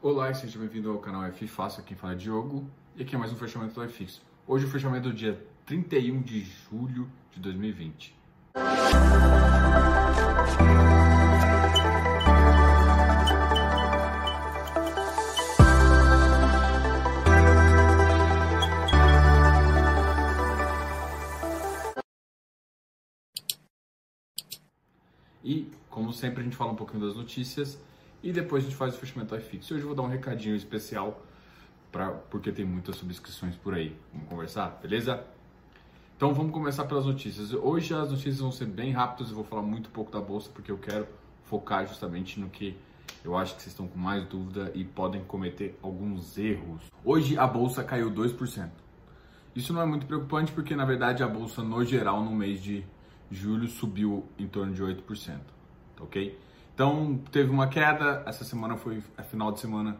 Olá e seja bem-vindo ao canal F Fácil, quem fala é Diogo e aqui é mais um fechamento do iFix. Hoje o fechamento é do dia 31 de julho de 2020. E, como sempre, a gente fala um pouquinho das notícias e depois a gente faz o fechamento iFix. Hoje eu vou dar um recadinho especial, pra, porque tem muitas subscrições por aí. Vamos conversar, beleza? Então vamos começar pelas notícias. Hoje as notícias vão ser bem rápidas, eu vou falar muito pouco da bolsa, porque eu quero focar justamente no que eu acho que vocês estão com mais dúvida e podem cometer alguns erros. Hoje a bolsa caiu 2%. Isso não é muito preocupante porque na verdade a bolsa no geral no mês de julho subiu em torno de 8%, tá ok? Então teve uma queda, essa semana foi a final de semana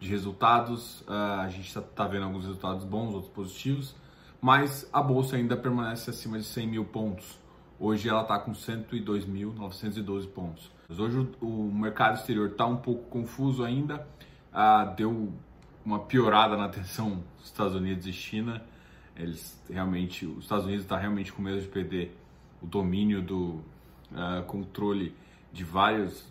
de resultados, uh, a gente está tá vendo alguns resultados bons, outros positivos, mas a bolsa ainda permanece acima de 100 mil pontos. Hoje ela está com 102.912 pontos. Mas hoje o, o, mercado exterior está um pouco confuso ainda, uh, deu uma piorada na tensão dos Estados Unidos e China. Eles realmente, os Estados Unidos está realmente com medo de perder o domínio do uh, controle de vários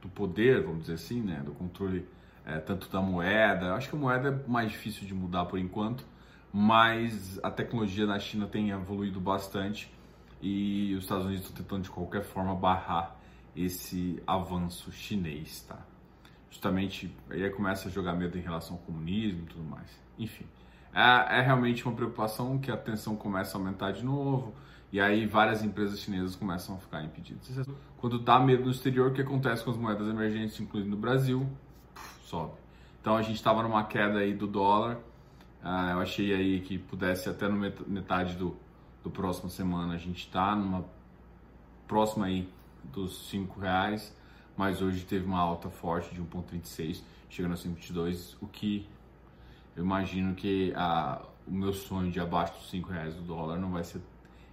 do poder, vamos dizer assim, né, do controle é, tanto da moeda. Acho que a moeda é mais difícil de mudar por enquanto, mas a tecnologia na China tem evoluído bastante e os Estados Unidos estão tentando de qualquer forma barrar esse avanço chinês, tá? Justamente aí começa a jogar medo em relação ao comunismo e tudo mais. Enfim, é, é realmente uma preocupação que a tensão começa a aumentar de novo e aí várias empresas chinesas começam a ficar impedidas. Quando dá medo no exterior, o que acontece com as moedas emergentes, incluindo no Brasil? sobe. Então a gente estava numa queda aí do dólar. Uh, eu achei aí que pudesse até no metade do, do próximo semana a gente está numa próxima aí dos 5 reais, mas hoje teve uma alta forte de 1,26, chegando a 5,22, o que eu imagino que a, o meu sonho de abaixo dos 5 reais do dólar não vai ser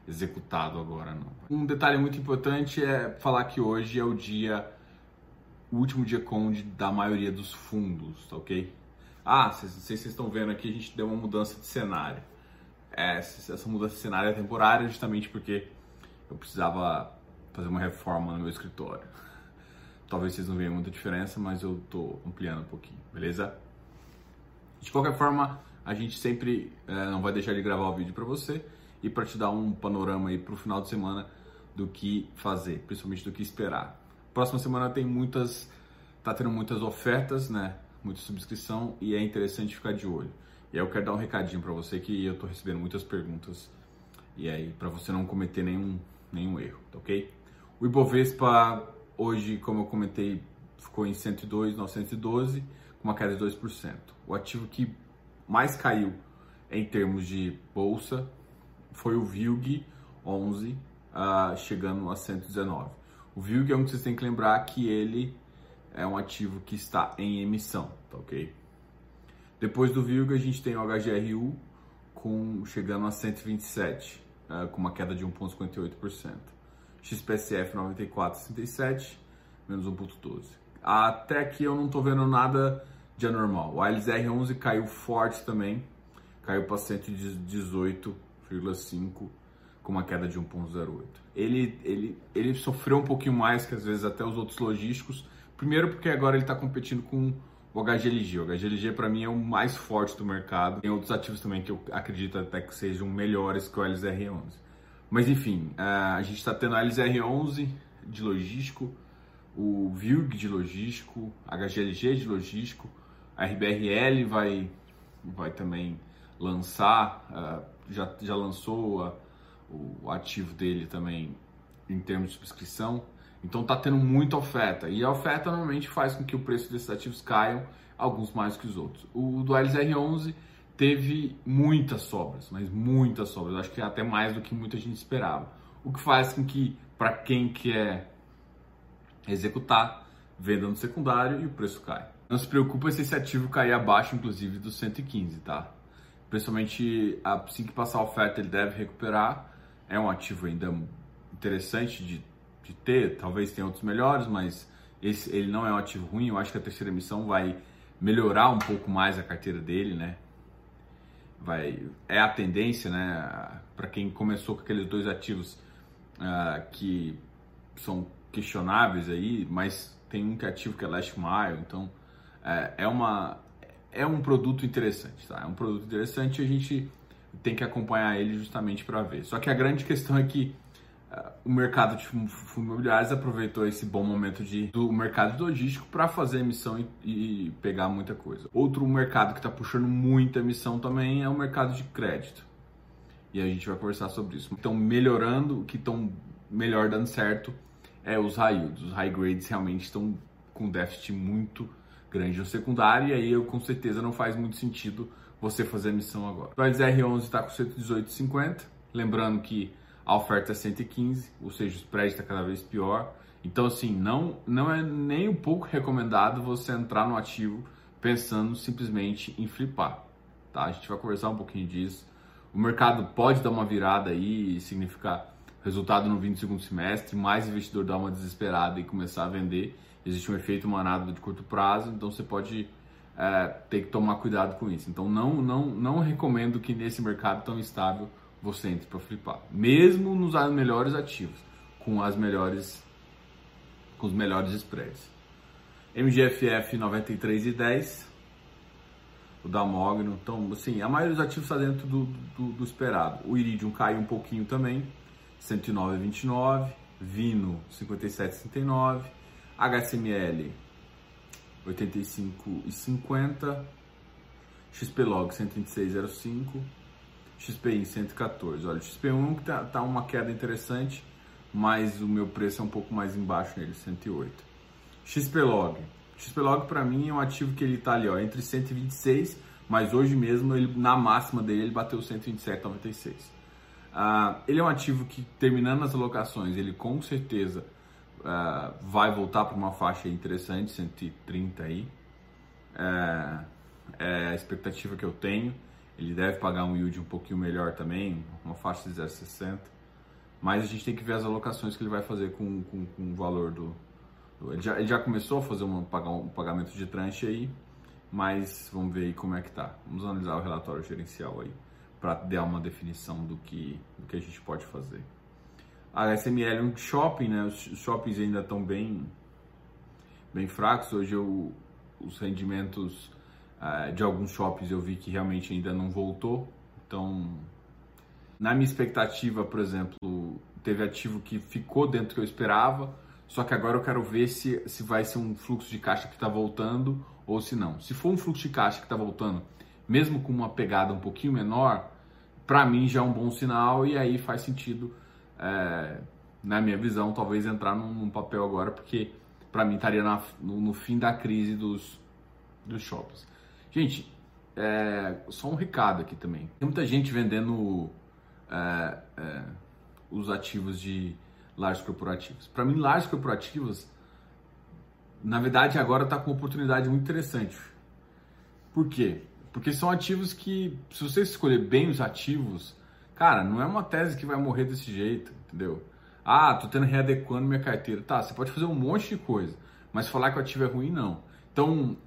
executado agora não. Um detalhe muito importante é falar que hoje é o dia, o último dia conde da maioria dos fundos, tá ok? Ah, não sei se vocês estão vendo aqui, a gente deu uma mudança de cenário. É, essa mudança de cenário é temporária justamente porque eu precisava fazer uma reforma no meu escritório. Talvez vocês não vejam muita diferença, mas eu tô ampliando um pouquinho, beleza? De qualquer forma, a gente sempre é, não vai deixar de gravar o vídeo para você e para te dar um panorama aí para o final de semana do que fazer, principalmente do que esperar. Próxima semana tem muitas, tá tendo muitas ofertas, né? Muita subscrição e é interessante ficar de olho. E aí eu quero dar um recadinho para você que eu tô recebendo muitas perguntas e aí para você não cometer nenhum nenhum erro, tá ok? O Ibovespa hoje, como eu comentei, ficou em 102,912 com uma queda de 2%. O ativo que mais caiu em termos de bolsa foi o VILG 11, uh, chegando a 119. O VILG é um que vocês têm que lembrar que ele é um ativo que está em emissão, tá ok? Depois do VILG a gente tem o HGRU com, chegando a 127, uh, com uma queda de 1,58%. XPSF 94,67, menos 1,12. Até aqui eu não estou vendo nada de anormal. O ALSR11 caiu forte também, caiu para 118 0,5 com uma queda de 1,08. Ele, ele, ele sofreu um pouquinho mais que às vezes até os outros logísticos. Primeiro porque agora ele está competindo com o HGLG. O HGLG para mim é o mais forte do mercado. Tem outros ativos também que eu acredito até que sejam melhores que o LZR11. Mas enfim, a gente está tendo a LZR11 de logístico, o VILG de logístico, HGLG de logístico, a RBRL vai, vai também lançar, uh, já, já lançou a, o ativo dele também em termos de subscrição. Então está tendo muita oferta e a oferta normalmente faz com que o preço desses ativos caiam, alguns mais que os outros. O do LZR11 teve muitas sobras, mas muitas sobras, acho que até mais do que muita gente esperava. O que faz com que, para quem quer executar, venda no secundário e o preço cai. Não se preocupe se esse ativo cair abaixo, inclusive, dos 115, tá? Principalmente assim que passar a oferta ele deve recuperar. É um ativo ainda interessante de, de ter, talvez tenha outros melhores, mas esse, ele não é um ativo ruim. Eu acho que a terceira emissão vai melhorar um pouco mais a carteira dele, né? Vai, é a tendência, né? Para quem começou com aqueles dois ativos uh, que são questionáveis aí, mas tem um que é ativo que é Last Mile, então é, é uma é um produto interessante, tá? É um produto interessante a gente tem que acompanhar ele justamente para ver. Só que a grande questão é que uh, o mercado de fundos imobiliários aproveitou esse bom momento de, do mercado logístico para fazer emissão e, e, pegar muita coisa. Outro mercado que está puxando muita emissão também é o mercado de crédito. E a gente vai conversar sobre isso. Então, melhorando, o que estão melhor dando certo é os yields. Os high grades realmente estão com déficit muito grande no secundário e aí eu, com certeza não faz muito sentido você fazer a missão agora. O R11 está com 118,50, lembrando que a oferta é 115, ou seja, o spread está cada vez pior. Então, assim, não, não é nem um pouco recomendado você entrar no ativo pensando simplesmente em flipar. Tá? A gente vai conversar um pouquinho disso. O mercado pode dar uma virada aí e significar resultado no 22 semestre, mais investidor dar uma desesperada e começar a vender. Existe um efeito manado de curto prazo, então você pode é, ter que tomar cuidado com isso. Então não, não, não recomendo que nesse mercado tão estável você entre para flipar, mesmo nos melhores ativos, com as melhores com os melhores spreads. MGFF 93,10 o da Mogno. Então, assim, a maioria dos ativos está dentro do, do, do, esperado. O Iridium caiu um pouquinho também, 109,29. Vino, 57,69. HSML, 85,50. XPlog, 126,05. XPI, 114. Olha, o XP1 que tá, tá uma queda interessante, mas o meu preço é um pouco mais embaixo nele, 108. XPlog. XPlog para mim é um ativo que ele tá ali, ó, entre 126, mas hoje mesmo ele na máxima dele ele bateu 127,96. Uh, ele é um ativo que terminando as alocações, ele com certeza uh, vai voltar para uma faixa interessante, 130 aí. Uh, é a expectativa que eu tenho. Ele deve pagar um yield um pouquinho melhor também, uma faixa de 0,60. Mas a gente tem que ver as alocações que ele vai fazer com, com, com o valor do, do. ele, já, ele já começou a fazer um, um pagamento de tranche aí, mas vamos ver aí como é que tá. Vamos analisar o relatório gerencial aí para dar uma definição do que, do que a gente pode fazer. A SML é um shopping, né? Os shoppings ainda estão bem, bem fracos. Hoje eu, os rendimentos uh, de alguns shoppings eu vi que realmente ainda não voltou. Então, na minha expectativa, por exemplo, teve ativo que ficou dentro do que eu esperava, só que agora eu quero ver se, se vai ser um fluxo de caixa que está voltando ou se não. Se for um fluxo de caixa que está voltando, mesmo com uma pegada um pouquinho menor, para mim já é um bom sinal e aí faz sentido, é, na minha visão, talvez entrar num, num papel agora, porque para mim estaria na, no, no, fim da crise dos, dos shoppings. Gente, é, só um recado aqui também. Tem muita gente vendendo é, é os ativos de lares corporativos. Para mim, lares corporativas, na verdade, agora está com uma oportunidade muito interessante. Por quê? Porque são ativos que, se você escolher bem os ativos, cara, não é uma tese que vai morrer desse jeito, entendeu? Ah, tô tendo readequando minha carteira. Tá, você pode fazer um monte de coisa, mas falar que o ativo é ruim, não. Então,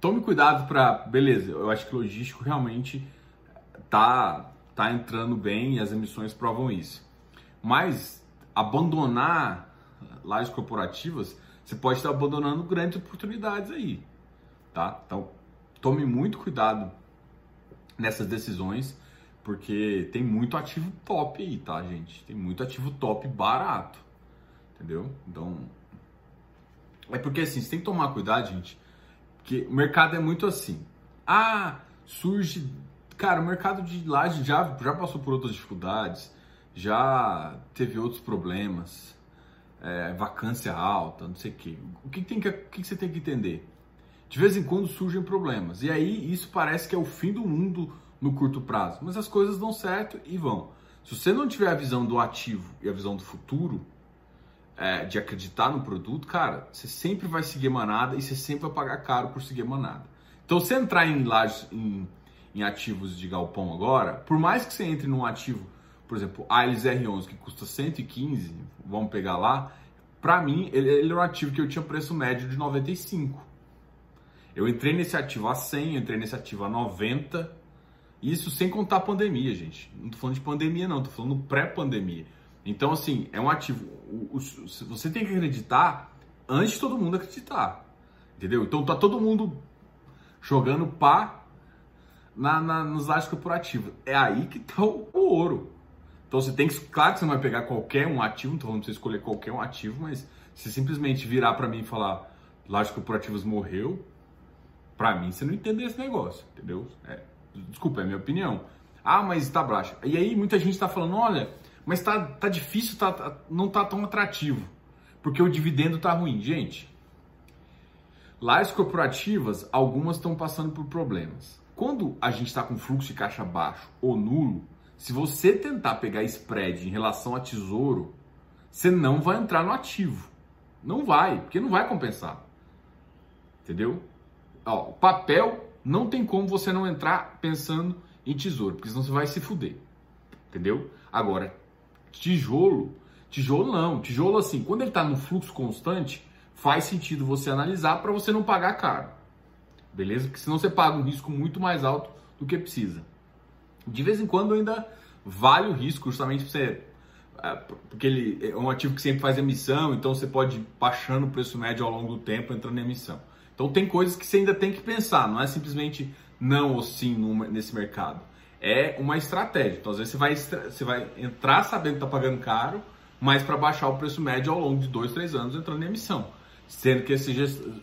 tome cuidado para, beleza, eu acho que logístico realmente tá tá entrando bem e as emissões provam isso. Mas abandonar lajes corporativas, você pode estar abandonando grandes oportunidades aí, tá? Então, tome muito cuidado nessas decisões, porque tem muito ativo top aí, tá, gente? Tem muito ativo top barato, entendeu? Então, é porque assim, você tem que tomar cuidado, gente, porque o mercado é muito assim. Ah, surge. Cara, o mercado de laje já, já passou por outras dificuldades, já teve outros problemas, é, vacância alta, não sei o quê. O que, tem que, o que você tem que entender? de vez em quando surgem problemas. E aí isso parece que é o fim do mundo no curto prazo. Mas as coisas dão certo e vão. Se você não tiver a visão do ativo e a visão do futuro, é, de acreditar no produto, cara, você sempre vai seguir manada e você sempre vai pagar caro por seguir manada. Então, se entrar em, em, em ativos de galpão agora, por mais que você entre num ativo, por exemplo, Ailes R11, que custa 115, vamos pegar lá, para mim, ele, ele é um ativo que eu tinha preço médio de 95. Eu entrei nesse ativo a 100, eu entrei nesse ativo a 90, isso sem contar a pandemia, gente. Não tô falando de pandemia, não, tô falando pré-pandemia. Então, assim, é um ativo. Você tem que acreditar antes de todo mundo acreditar. Entendeu? Então tá todo mundo jogando pá na, na, nos lajes corporativos. É aí que tá o, o, ouro. Então você tem que. Claro que você não vai pegar qualquer um ativo, não tô falando pra você escolher qualquer um ativo, mas se simplesmente virar para mim e falar lajes corporativos morreu, para mim você não entende esse negócio, entendeu? É, desculpa, é minha opinião. Ah, mas está baixo. E aí muita gente está falando, olha, mas tá, tá difícil, tá, tá, não tá tão atrativo, porque o dividendo tá ruim. Gente, lajes corporativas, algumas estão passando por problemas. Quando a gente está com fluxo de caixa baixo ou nulo, se você tentar pegar spread em relação a tesouro, você não vai entrar no ativo. Não vai, porque não vai compensar. Entendeu? Ó, papel não tem como você não entrar pensando em tesouro, porque senão você vai se fuder. Entendeu? Agora, tijolo, tijolo não. Tijolo assim, quando ele está no fluxo constante, faz sentido você analisar para você não pagar caro. Beleza? Porque senão você paga um risco muito mais alto do que precisa. De vez em quando ainda vale o risco, justamente para você é, porque ele é um ativo que sempre faz emissão, então você pode ir baixando o preço médio ao longo do tempo entrando em emissão. Então tem coisas que você ainda tem que pensar, não é simplesmente não ou sim nesse mercado. É uma estratégia. Então às vezes você vai, você vai entrar sabendo que está pagando caro, mas para baixar o preço médio ao longo de dois, três anos entrando em emissão. Sendo que esse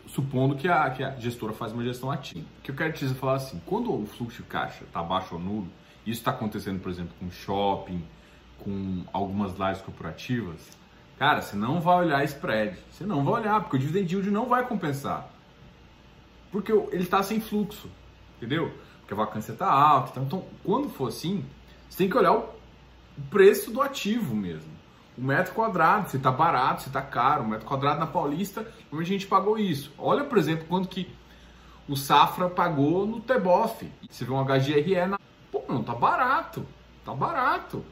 supondo que a, que a gestora faz uma gestão ativa. O que eu quero te dizer falar assim, quando o fluxo de caixa está baixo ou nulo, isso está acontecendo, por exemplo, com shopping, com algumas lives corporativas, cara, você não vai olhar spread. Você não vai olhar, porque o dividend yield não vai compensar. Porque ele está sem fluxo, entendeu? Porque a vacância está alta. Então, então, quando for assim, você tem que olhar o preço do ativo mesmo. O metro quadrado, se está barato, se está caro. O metro quadrado na Paulista, como a gente pagou isso. Olha, por exemplo, quanto que o Safra pagou no Teboff. Você vê um HGRE na... Pô, não, tá barato. Tá barato.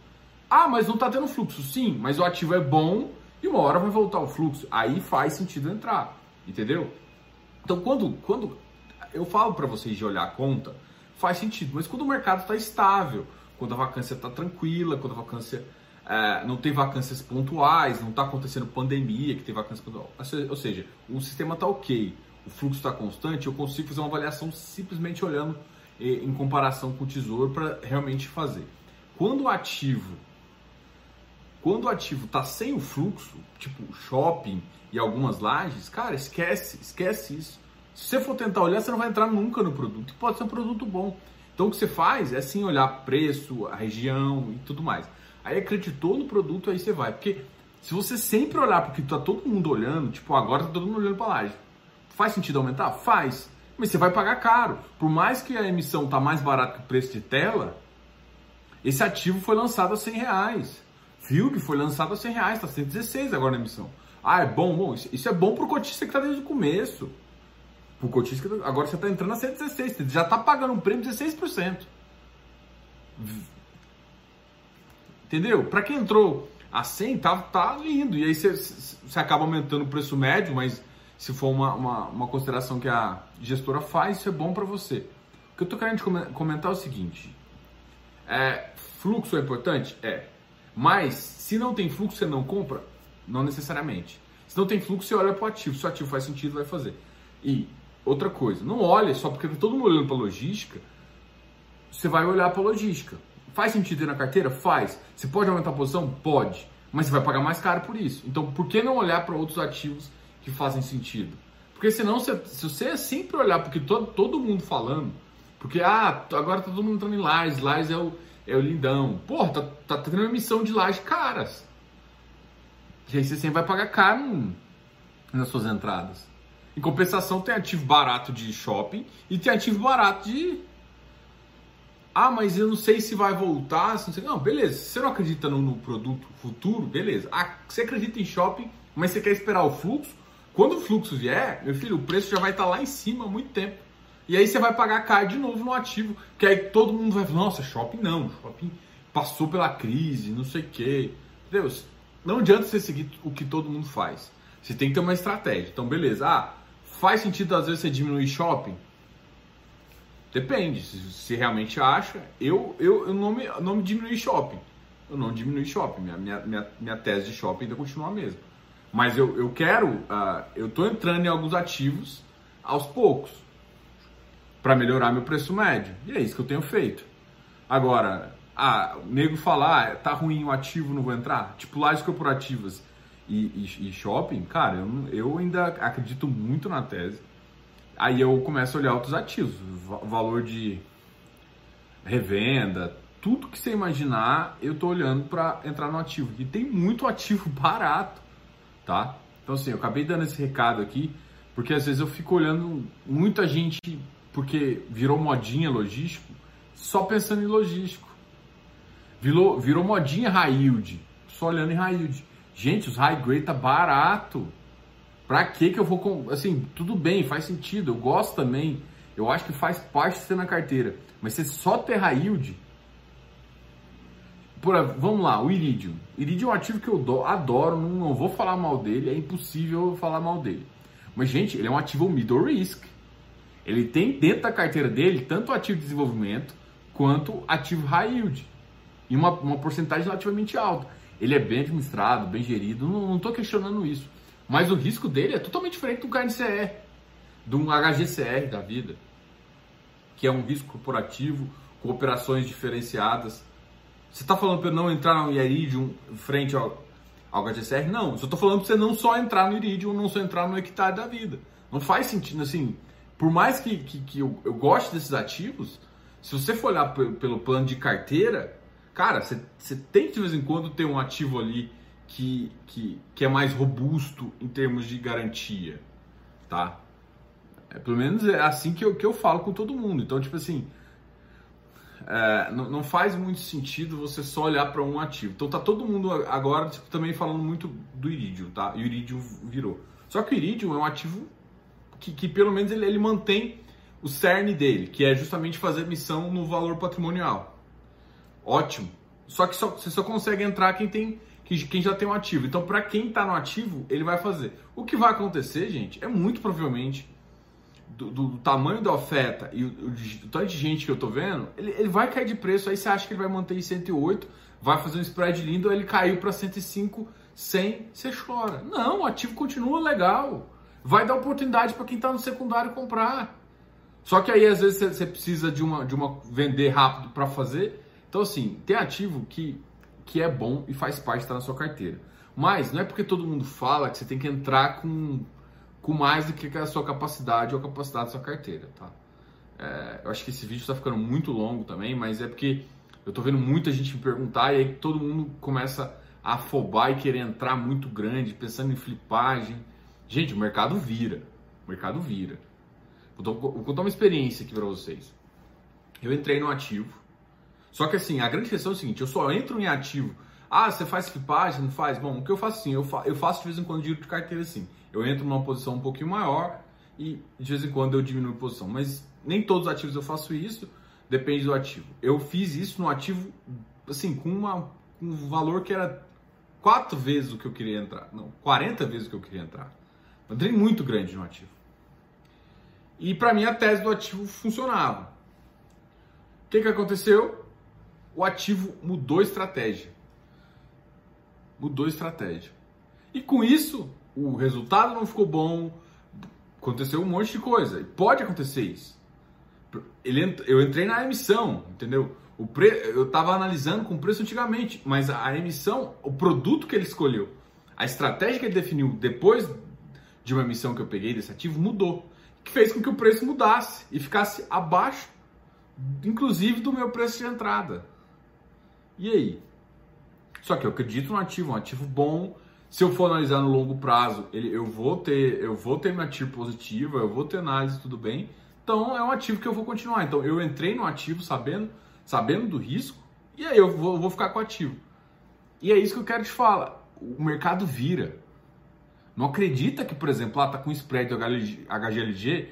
Ah, mas não tá tendo fluxo. Sim, mas o ativo é bom e uma hora vai voltar o fluxo. Aí faz sentido entrar, entendeu? Então, quando, quando eu falo para vocês de olhar a conta, faz sentido. Mas quando o mercado está estável, quando a vacância está tranquila, quando a vacância é, não tem vacâncias pontuais, não está acontecendo pandemia que tem vacância pontual, ou seja, o sistema está ok, o fluxo está constante, eu consigo fazer uma avaliação simplesmente olhando em comparação com o tesouro para realmente fazer. Quando o ativo quando o ativo está sem o fluxo, tipo shopping e algumas lajes, cara, esquece, esquece isso. Se você for tentar olhar, você não vai entrar nunca no produto. E pode ser um produto bom. Então o que você faz é assim olhar preço, a região e tudo mais. Aí acreditou no produto, aí você vai. Porque se você sempre olhar porque tá todo mundo olhando, tipo, agora tá todo mundo olhando para laje. Faz sentido aumentar? Faz. Mas você vai pagar caro. Por mais que a emissão tá mais barata que o preço de tela, esse ativo foi lançado a 100 reais. Field foi lançado a 100 reais, tá 116 agora na emissão. Ah, é bom? Bom, isso é bom pro cotista que tá desde o começo. Pro cotista agora você tá entrando a 116, você já tá pagando um prêmio de 16%. Entendeu? Para quem entrou a 100, tá, tá lindo. E aí você, você acaba aumentando o preço médio, mas se for uma, uma, uma consideração que a gestora faz, isso é bom para você. O que eu tô querendo comentar é o seguinte: é, fluxo é importante? É. Mas se não tem fluxo, você não compra? Não necessariamente. Se não tem fluxo, você olha para o ativo. Se o ativo faz sentido, vai fazer. E outra coisa, não olhe só porque está todo mundo olhando para logística, você vai olhar para logística. Faz sentido ir na carteira? Faz. Você pode aumentar a posição? Pode. Mas você vai pagar mais caro por isso. Então, por que não olhar para outros ativos que fazem sentido? Porque senão, se você sempre olhar porque todo, todo mundo falando, porque ah, agora tá todo mundo entrando em Lars, Lars é o, é o lindão. Porra, tá, tá tendo uma emissão de laje caras. E aí você sempre vai pagar caro nas suas entradas. Em compensação, tem ativo barato de shopping e tem ativo barato de. Ah, mas eu não sei se vai voltar. Não, sei... não, beleza. Se você não acredita no, no, produto futuro, beleza. Ah, você acredita em shopping, mas você quer esperar o fluxo. Quando o fluxo vier, meu filho, o preço já vai estar lá em cima há muito tempo. E aí você vai pagar caro de novo no ativo, que aí todo mundo vai falar, nossa, shopping não, shopping passou pela crise, não sei o quê. Deus, não adianta você seguir o que todo mundo faz. Você tem que ter uma estratégia. Então, beleza, ah, Faz sentido às vezes você diminuir shopping? Depende, se, realmente acha. Eu, eu, eu não, me, não me diminui shopping. Eu não diminui shopping. Minha, minha, minha, minha tese de shopping ainda continua a mesma. Mas eu, eu quero, uh, eu estou entrando em alguns ativos aos poucos para melhorar meu preço médio. E é isso que eu tenho feito. Agora, ah, o nego falar, ah, tá ruim o ativo, não vou entrar. Tipo, lajes corporativas e, e, e shopping, cara, eu, eu ainda acredito muito na tese. Aí eu começo a olhar outros ativos, valor de revenda, tudo que você imaginar, eu tô olhando para entrar no ativo. E tem muito ativo barato, tá? Então assim, eu acabei dando esse recado aqui, porque às vezes eu fico olhando muita gente, porque virou modinha logístico, só pensando em logístico. Virou, virou modinha yield, só olhando em yield. Gente, os high grade tá barato. Pra que que eu vou com, assim, tudo bem, faz sentido, eu gosto também. Eu acho que faz parte de ser na carteira, mas você só ter high yield por, vamos lá, o Iridium. Iridium é um ativo que eu adoro, não, não vou falar mal dele, é impossível falar mal dele. Mas, gente, ele é um ativo middle risk. Ele tem dentro da carteira dele tanto ativo de desenvolvimento quanto ativo high yield. E uma, uma porcentagem relativamente alta. Ele é bem administrado, bem gerido, não estou questionando isso. Mas o risco dele é totalmente diferente do KNCR, de um HGCR da vida, que é um risco corporativo com operações diferenciadas. Você está falando para eu não entrar no Iridium frente ao, ao HGCR? Não, eu estou falando para você não só entrar no Iridium, não só entrar no hectare da vida. Não faz sentido, assim, por mais que, que, que eu, eu goste desses ativos, se você for olhar pelo plano de carteira, cara, você, você tem que de vez em quando ter um ativo ali que, que, que é mais robusto em termos de garantia, tá? É, pelo menos é assim que eu, que eu falo com todo mundo. Então, tipo assim, é, não, não, faz muito sentido você só olhar para um ativo. Então tá todo mundo agora tipo, também falando muito do Iridium, tá? E o Iridium virou. Só que o Iridium é um ativo que, que pelo menos ele, ele mantém o cerne dele, que é justamente fazer missão no valor patrimonial. Ótimo. Só que só, você só consegue entrar quem tem quem já tem um ativo. Então, para quem está no ativo, ele vai fazer. O que vai acontecer, gente, é muito provavelmente do, do, do tamanho da oferta e o, o, tanto de gente que eu tô vendo, ele, ele, vai cair de preço. Aí você acha que ele vai manter em 108, vai fazer um spread lindo, ele caiu para 105, 100, você chora. Não, o ativo continua legal. Vai dar oportunidade para quem está no secundário comprar. Só que aí às vezes você, precisa de uma, de uma vender rápido para fazer. Então assim, tem ativo que, que é bom e faz parte estar tá na sua carteira. Mas não é porque todo mundo fala que você tem que entrar com com mais do que a sua capacidade ou a capacidade da sua carteira, tá? É, eu acho que esse vídeo está ficando muito longo também, mas é porque eu tô vendo muita gente me perguntar e aí todo mundo começa a afobar e querer entrar muito grande, pensando em flipagem. Gente, o mercado vira. O mercado vira. Vou, contar uma experiência aqui para vocês. Eu entrei no ativo. Só que assim, a grande questão é o seguinte: eu só entro em ativo. Ah, você faz flipagem? Não faz? Bom, o que eu faço assim? Eu, fa eu faço de vez em quando giro de carteira assim eu entro numa posição um pouquinho maior e de vez em quando eu diminuo a posição. Mas nem todos os ativos eu faço isso, depende do ativo. Eu fiz isso no ativo, assim, com uma, um valor que era quatro vezes o que eu queria entrar. Não, 40 vezes o que eu queria entrar. Um muito grande no ativo. E para mim a tese do ativo funcionava. O que, que aconteceu? O ativo mudou estratégia. Mudou estratégia. E com isso, o resultado não ficou bom, aconteceu um monte de coisa. Pode acontecer isso. Ele, eu entrei na emissão, entendeu? O pre, eu estava analisando com preço antigamente, mas a emissão, o produto que ele escolheu, a estratégia que ele definiu depois de uma emissão que eu peguei desse ativo mudou, que fez com que o preço mudasse e ficasse abaixo, inclusive do meu preço de entrada. E aí? Só que eu acredito no ativo, um ativo bom, se eu for analisar no longo prazo, ele, eu vou ter, eu vou ter minha TIR positiva, eu vou ter análise tudo bem. Então é um ativo que eu vou continuar. Então eu entrei no ativo sabendo, sabendo do risco e aí eu vou, vou ficar com o ativo. E é isso que eu quero te falar. O mercado vira. Não acredita que, por exemplo, lá tá com spread do HGLG,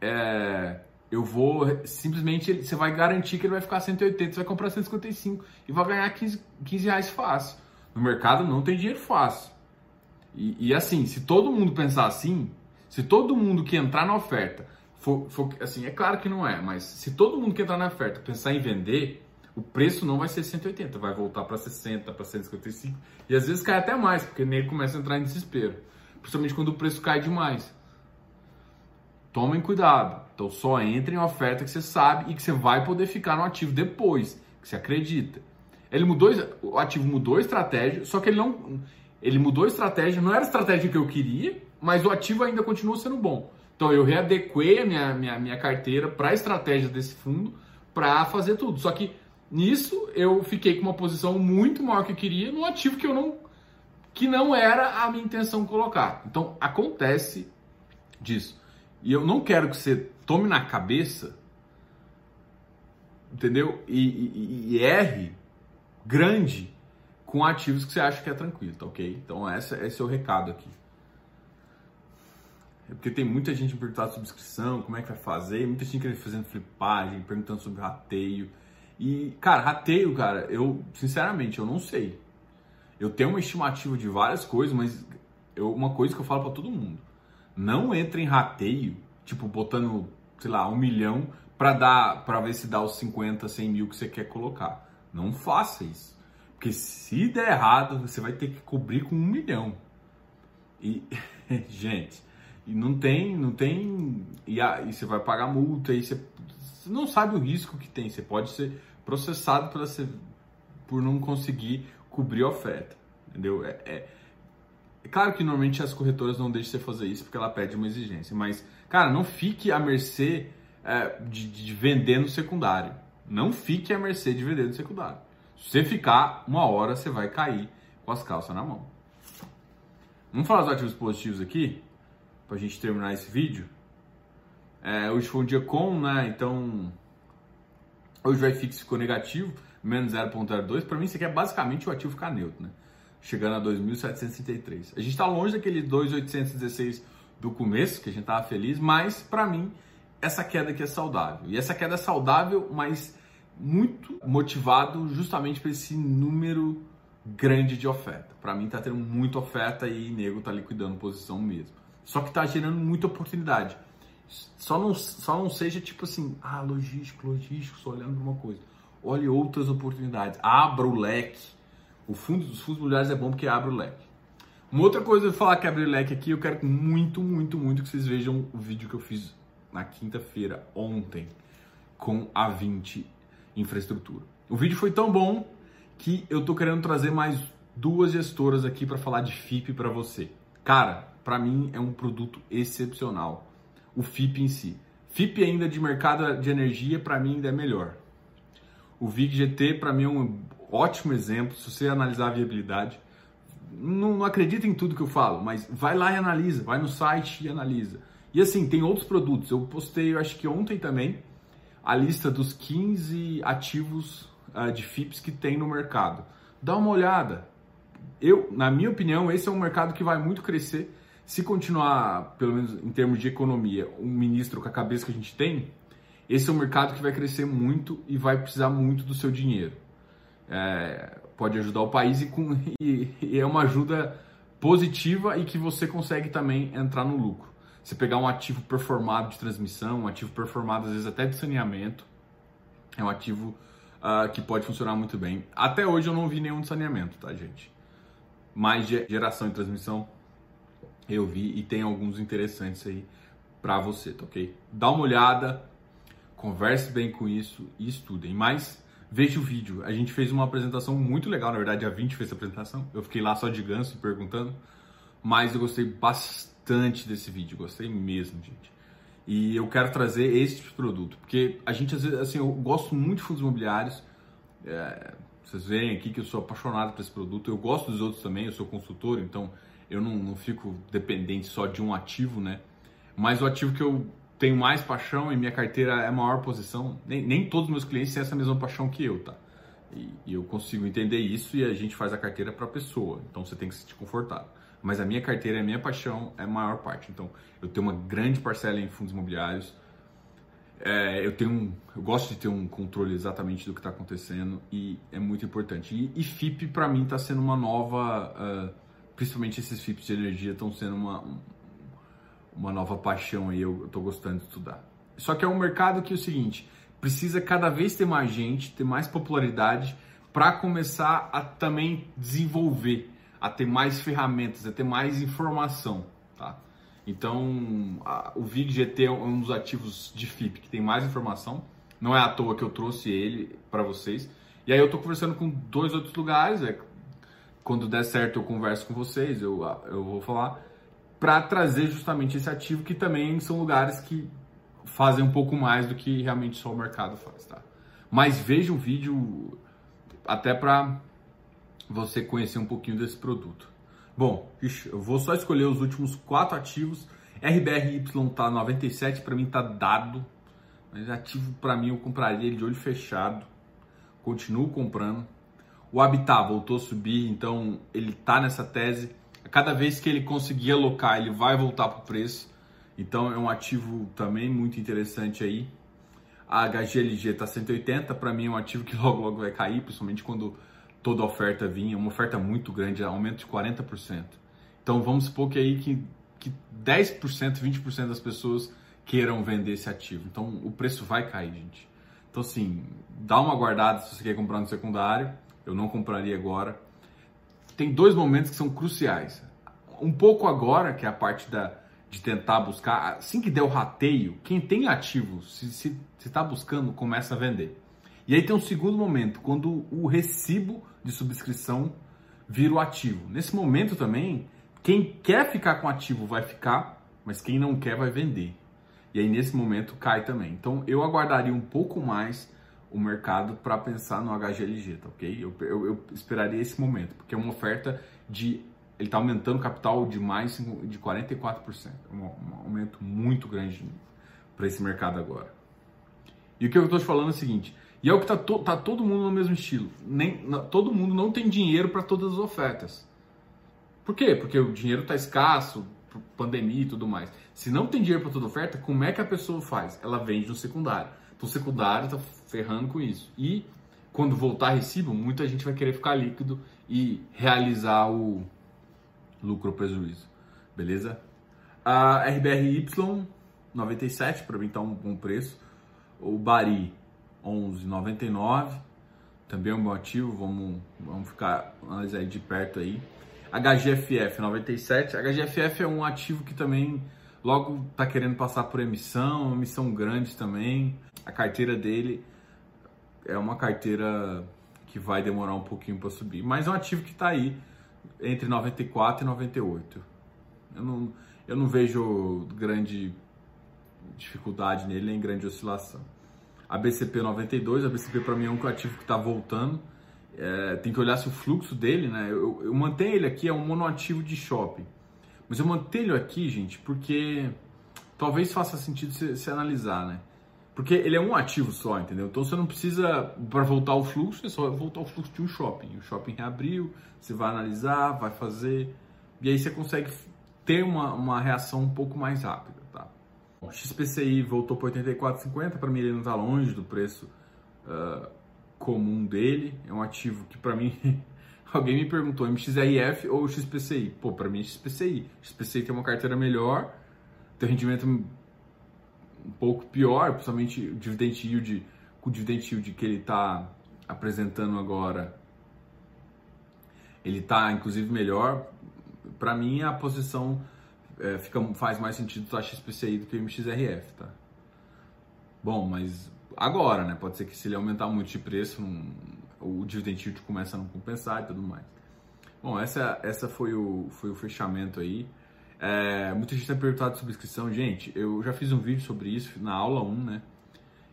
é, eu vou simplesmente você vai garantir que ele vai ficar 180, você vai comprar 155 e vai ganhar 15, 15 reais fácil. No mercado não tem dinheiro fácil. E, e, assim, se todo mundo pensar assim, Se todo mundo que entrar na oferta for, for, assim, é claro que não é, mas se todo mundo que entrar na oferta pensar em vender, o preço não vai ser 180, vai voltar para 60, para 155 e às vezes cai até mais, porque nele começa a entrar em desespero, principalmente quando o preço cai demais. Tomem cuidado. Então só entre em oferta que você sabe e que você vai poder ficar no ativo depois, que você acredita. Ele mudou, o ativo mudou a estratégia, só que ele não, ele mudou a estratégia, não era a estratégia que eu queria, mas o ativo ainda continua sendo bom. Então eu readequei a minha, minha, minha carteira para a estratégia desse fundo para fazer tudo. Só que nisso eu fiquei com uma posição muito maior que eu queria no ativo que eu não que não era a minha intenção colocar. Então acontece disso. E eu não quero que você tome na cabeça, entendeu? E, e, e erre grande com ativos que você acha que é tranquilo, tá ok? Então essa, esse é o recado aqui. É porque tem muita gente perguntando sobre inscrição, como é que vai fazer, muita gente querendo fazendo flipagem, perguntando sobre rateio. E, cara, rateio, cara, eu, sinceramente, eu não sei. Eu tenho uma estimativa de várias coisas, mas eu, uma coisa que eu falo para todo mundo. Não entre em rateio, tipo, botando, sei lá, um milhão para dar, para ver se dá os 50, 100 mil que você quer colocar. Não faça isso. Porque se der errado, você vai ter que cobrir com um milhão. E, gente, e não tem, não tem. E, aí você vai pagar multa, e você, você, não sabe o risco que tem. Você pode ser processado por, por não conseguir cobrir a oferta. Entendeu? É, é, é, claro que normalmente as corretoras não deixam você fazer isso porque ela pede uma exigência. Mas, cara, não fique à mercê é, de, de vender no secundário. Não fique à mercê de vender no secundário. Se você ficar uma hora, você vai cair com as calças na mão. Vamos falar dos ativos positivos aqui? pra gente terminar esse vídeo. É, hoje foi um dia com, né? Então, hoje o IFIX ficou negativo, menos 0,02. Para mim, isso aqui é basicamente o ativo ficar neutro, né? Chegando a 2.733. A gente está longe daquele 2.816 do começo, que a gente tava feliz, mas para mim, essa queda aqui é saudável. E essa queda é saudável, mas muito motivado justamente por esse número grande de oferta. Para mim, tá tendo muita oferta e nego tá liquidando posição mesmo. Só que está gerando muita oportunidade. Só não, só não seja tipo assim, ah, logístico, logístico, só olhando para uma coisa. Olhe outras oportunidades. Abra o leque. O fundo dos fundos imobiliários é bom porque abre o leque. Uma outra coisa eu falar que abre o leque aqui, eu quero muito, muito, muito que vocês vejam o vídeo que eu fiz na quinta-feira, ontem, com a 20 Infraestrutura. O vídeo foi tão bom que eu tô querendo trazer mais duas gestoras aqui para falar de FIP para você. Cara, para mim é um produto excepcional. O FIP em si. FIP ainda de mercado de energia, para mim ainda é melhor. O VIG GT, para mim, é um ótimo exemplo. Se você analisar a viabilidade, não, não acredita em tudo que eu falo, mas vai lá e analisa, vai no site e analisa. E assim, tem outros produtos. Eu postei, eu acho que ontem também, a lista dos 15 ativos uh, de FIPS que tem no mercado. Dá uma olhada. Eu, na minha opinião, esse é um mercado que vai muito crescer se continuar, pelo menos em termos de economia, um ministro com a cabeça que a gente tem, esse é um mercado que vai crescer muito e vai precisar muito do seu dinheiro. É, pode ajudar o país e, com, e, e, é uma ajuda positiva e que você consegue também entrar no lucro. Você pegar um ativo performado de transmissão, um ativo performado às vezes até de saneamento, é um ativo uh, que pode funcionar muito bem. Até hoje eu não vi nenhum de saneamento, tá, gente? Mais de geração e transmissão eu vi e tem alguns interessantes aí para você, tá ok? Dá uma olhada, converse bem com isso e estudem. Mas veja o vídeo. A gente fez uma apresentação muito legal, na verdade a 20 fez a apresentação. Eu fiquei lá só de ganso perguntando, mas eu gostei bastante desse vídeo, gostei mesmo, gente. E eu quero trazer esse tipo de produto, porque a gente às vezes, assim, eu gosto muito de fundos imobiliários. É, vocês veem aqui que eu sou apaixonado por esse produto. Eu gosto dos outros também, eu sou consultor, então eu não, não fico dependente só de um ativo, né? Mas o ativo que eu tenho mais paixão e minha carteira é a maior posição, nem, nem todos os meus clientes têm essa mesma paixão que eu, tá? E, e eu consigo entender isso e a gente faz a carteira para a pessoa, então você tem que se sentir confortável. Mas a minha carteira, a minha paixão é a maior parte. Então eu tenho uma grande parcela em fundos imobiliários. É, eu tenho um, eu gosto de ter um controle exatamente do que está acontecendo e é muito importante. E, e FIP para mim está sendo uma nova uh, principalmente esses FIPS de energia estão sendo uma, uma nova paixão aí, eu estou gostando de estudar. Só que é um mercado que é o seguinte, precisa cada vez ter mais gente, ter mais popularidade para começar a também desenvolver, a ter mais ferramentas, a ter mais informação, tá? Então, a, o VIG-GT é um dos ativos de FIP que tem mais informação. Não é à toa que eu trouxe ele para vocês. E aí eu estou conversando com dois outros lugares. É, quando der certo eu converso com vocês, eu, eu vou falar para trazer justamente esse ativo que também são lugares que fazem um pouco mais do que realmente só o mercado faz, tá? Mas veja o vídeo até para você conhecer um pouquinho desse produto. Bom, eu vou só escolher os últimos quatro ativos. RBRY tá 97, para mim tá dado. Mas ativo para mim eu compraria ele de olho fechado. Continuo comprando. O Habitat voltou a subir, então ele tá nessa tese. Cada vez que ele conseguir alocar, ele vai voltar para o preço. Então é um ativo também muito interessante aí. A HGLG está 180, para mim é um ativo que logo logo vai cair, principalmente quando toda a oferta vinha, uma oferta muito grande, aumento de 40%. Então vamos supor que aí que, que 10%, 20% das pessoas queiram vender esse ativo. Então o preço vai cair, gente. Então assim, dá uma guardada se você quer comprar no secundário. Eu não compraria agora. Tem dois momentos que são cruciais. Um pouco agora, que é a parte da de tentar buscar, assim que der o rateio, quem tem ativo, se está buscando, começa a vender. E aí tem um segundo momento, quando o recibo de subscrição vira o ativo. Nesse momento também, quem quer ficar com ativo vai ficar, mas quem não quer vai vender. E aí nesse momento cai também. Então eu aguardaria um pouco mais o mercado para pensar no HGLG, tá ok? Eu, eu, eu esperaria esse momento, porque é uma oferta de ele está aumentando o capital de mais de 44%. Um, um aumento muito grande para esse mercado agora. E o que eu estou te falando é o seguinte, e é o que está to, tá todo mundo no mesmo estilo. Nem, todo mundo não tem dinheiro para todas as ofertas. Por quê? Porque o dinheiro está escasso, pandemia e tudo mais. Se não tem dinheiro para toda oferta, como é que a pessoa faz? Ela vende no secundário. Então o secundário está ferrando com isso. E quando voltar recibo, muita gente vai querer ficar líquido e realizar o, lucro ou prejuízo, beleza? A RBRY 97 para mim tá um bom preço. O Bari 11,99 também é um bom ativo, vamos, vamos ficar analisar de perto aí. HGFF 97, HGFF é um ativo que também logo tá querendo passar por emissão, uma emissão grande também. A carteira dele é uma carteira que vai demorar um pouquinho para subir, mas é um ativo que está aí entre 94 e 98. Eu não, eu não vejo grande dificuldade nele, nem grande oscilação. A BCP 92, a BCP para mim é um ativo que está voltando. É, tem que olhar se o fluxo dele, né? Eu, eu mantenho ele aqui, é um monoativo de shopping. Mas eu mantenho ele aqui, gente, porque talvez faça sentido se, se analisar, né? Porque ele é um ativo só, entendeu? Então você não precisa, para voltar o fluxo, é só voltar o fluxo de um shopping. O shopping reabriu, você vai analisar, vai fazer, e aí você consegue ter uma, uma reação um pouco mais rápida, tá? O XPCI voltou para 84,50, para mim ele não está longe do preço uh, comum dele. É um ativo que para mim, alguém me perguntou, MXRF ou XPCI? Pô, para mim é XPCI. XPCI tem uma carteira melhor, tem rendimento um pouco pior, principalmente o dividend yield, o dividend yield que ele está apresentando agora, ele está inclusive melhor. Para mim, a posição é, fica, faz mais sentido taxa XPCI do que o MXRF, tá? Bom, mas agora, né? Pode ser que se ele aumentar muito de preço, o dividend yield começa a não compensar e tudo mais. Bom, essa, essa foi, o, foi o fechamento aí. É, muita gente tem perguntado sobre inscrição. Gente, eu já fiz um vídeo sobre isso na aula 1, né?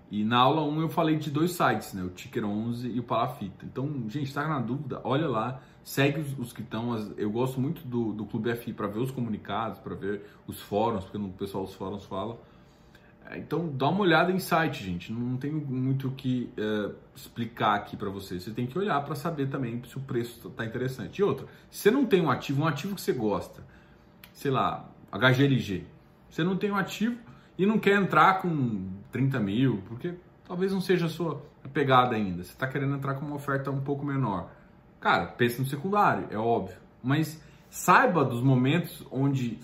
E na aula 1 eu falei de dois sites, né? O Ticker 11 e o Palafita. Então, gente, está na dúvida? Olha lá, segue os, os que estão. Eu gosto muito do, do Clube FI para ver os comunicados, para ver os fóruns, porque o pessoal dos fóruns fala. É, então, dá uma olhada em site, gente. Não tem muito o que é, explicar aqui para você. Você tem que olhar para saber também se o preço está interessante. E outra, se você não tem um ativo, um ativo que você gosta, sei lá, HGLG. Você não tem um ativo e não quer entrar com 30 mil, porque talvez não seja a sua pegada ainda. Você está querendo entrar com uma oferta um pouco menor. Cara, pense no secundário, é óbvio. Mas saiba dos momentos onde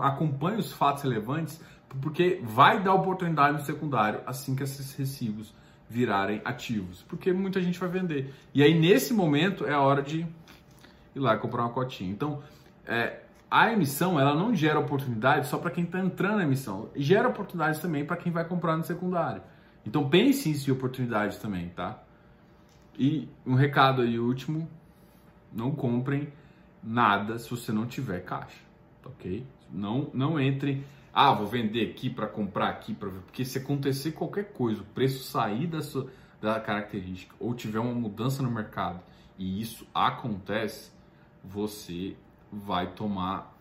acompanhe os fatos relevantes, porque vai dar oportunidade no secundário assim que esses recibos virarem ativos, porque muita gente vai vender. E aí nesse momento é a hora de ir lá comprar uma cotinha. Então, é, a emissão ela não gera oportunidade só para quem está entrando na emissão, gera oportunidades também para quem vai comprar no secundário. Então pense em oportunidades também, tá? E um recado aí último, não comprem nada se você não tiver caixa, ok? Não, não entrem, ah, vou vender aqui para comprar aqui, pra... porque se acontecer qualquer coisa, o preço sair da sua da característica ou tiver uma mudança no mercado e isso acontece, você vai tomar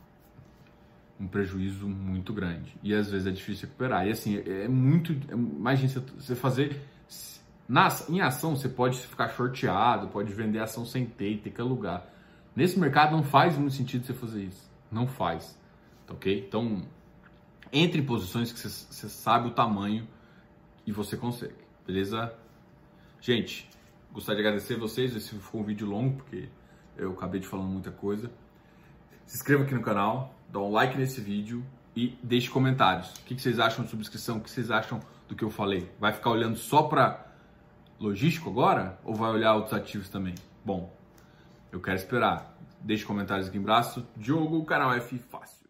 um prejuízo muito grande. E às vezes é difícil recuperar. E assim, é muito. É, imagina você fazer. Na, em ação, você pode ficar shorteado, pode vender ação sem ter, ter que alugar. Nesse mercado não faz muito sentido você fazer isso. Não faz. Tá ok? Então, entre posições que você, você sabe o tamanho e você consegue. Beleza? Gente, gostaria de agradecer vocês. Esse foi um vídeo longo, porque eu acabei de falando muita coisa. Se inscreva aqui no canal, dá um like nesse vídeo e deixe comentários. O que vocês acham de subscrição? O que vocês acham do que eu falei? Vai ficar olhando só para logístico agora ou vai olhar outros ativos também? Bom, eu quero esperar. Deixe comentários aqui embaixo. Diogo, canal F Fácil.